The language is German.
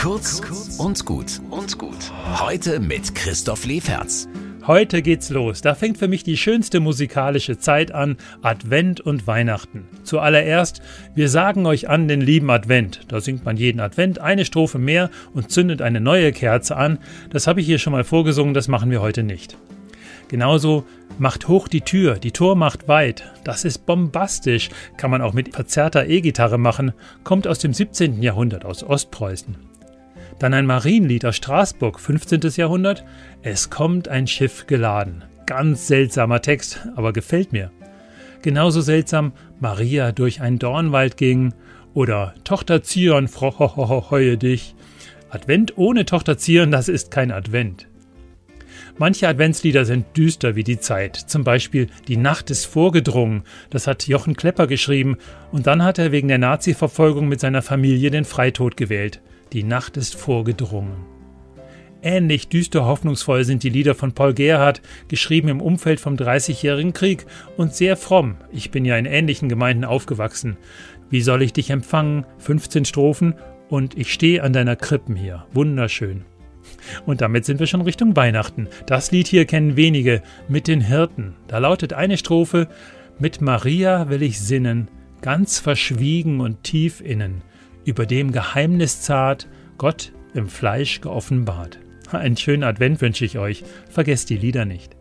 Kurz und gut und gut. Heute mit Christoph Leferz. Heute geht's los. Da fängt für mich die schönste musikalische Zeit an, Advent und Weihnachten. Zuallererst, wir sagen euch an den lieben Advent. Da singt man jeden Advent eine Strophe mehr und zündet eine neue Kerze an. Das habe ich hier schon mal vorgesungen, das machen wir heute nicht. Genauso macht hoch die Tür, die Tor macht weit. Das ist bombastisch, kann man auch mit verzerrter E-Gitarre machen, kommt aus dem 17. Jahrhundert aus Ostpreußen. Dann ein Marienlied aus Straßburg, 15. Jahrhundert. Es kommt ein Schiff geladen. Ganz seltsamer Text, aber gefällt mir. Genauso seltsam Maria durch einen Dornwald ging oder Tochter Zion, freue dich. Advent ohne Tochter Zion, das ist kein Advent. Manche Adventslieder sind düster wie die Zeit. Zum Beispiel Die Nacht ist vorgedrungen. Das hat Jochen Klepper geschrieben. Und dann hat er wegen der Nazi-Verfolgung mit seiner Familie den Freitod gewählt. Die Nacht ist vorgedrungen. Ähnlich düster hoffnungsvoll sind die Lieder von Paul Gerhardt, geschrieben im Umfeld vom Dreißigjährigen Krieg und sehr fromm. Ich bin ja in ähnlichen Gemeinden aufgewachsen. Wie soll ich dich empfangen? 15 Strophen und ich stehe an deiner Krippen hier. Wunderschön. Und damit sind wir schon Richtung Weihnachten. Das Lied hier kennen wenige, mit den Hirten. Da lautet eine Strophe, mit Maria will ich sinnen, ganz verschwiegen und tief innen, über dem Geheimnis zart, Gott im Fleisch geoffenbart. Einen schönen Advent wünsche ich euch, vergesst die Lieder nicht.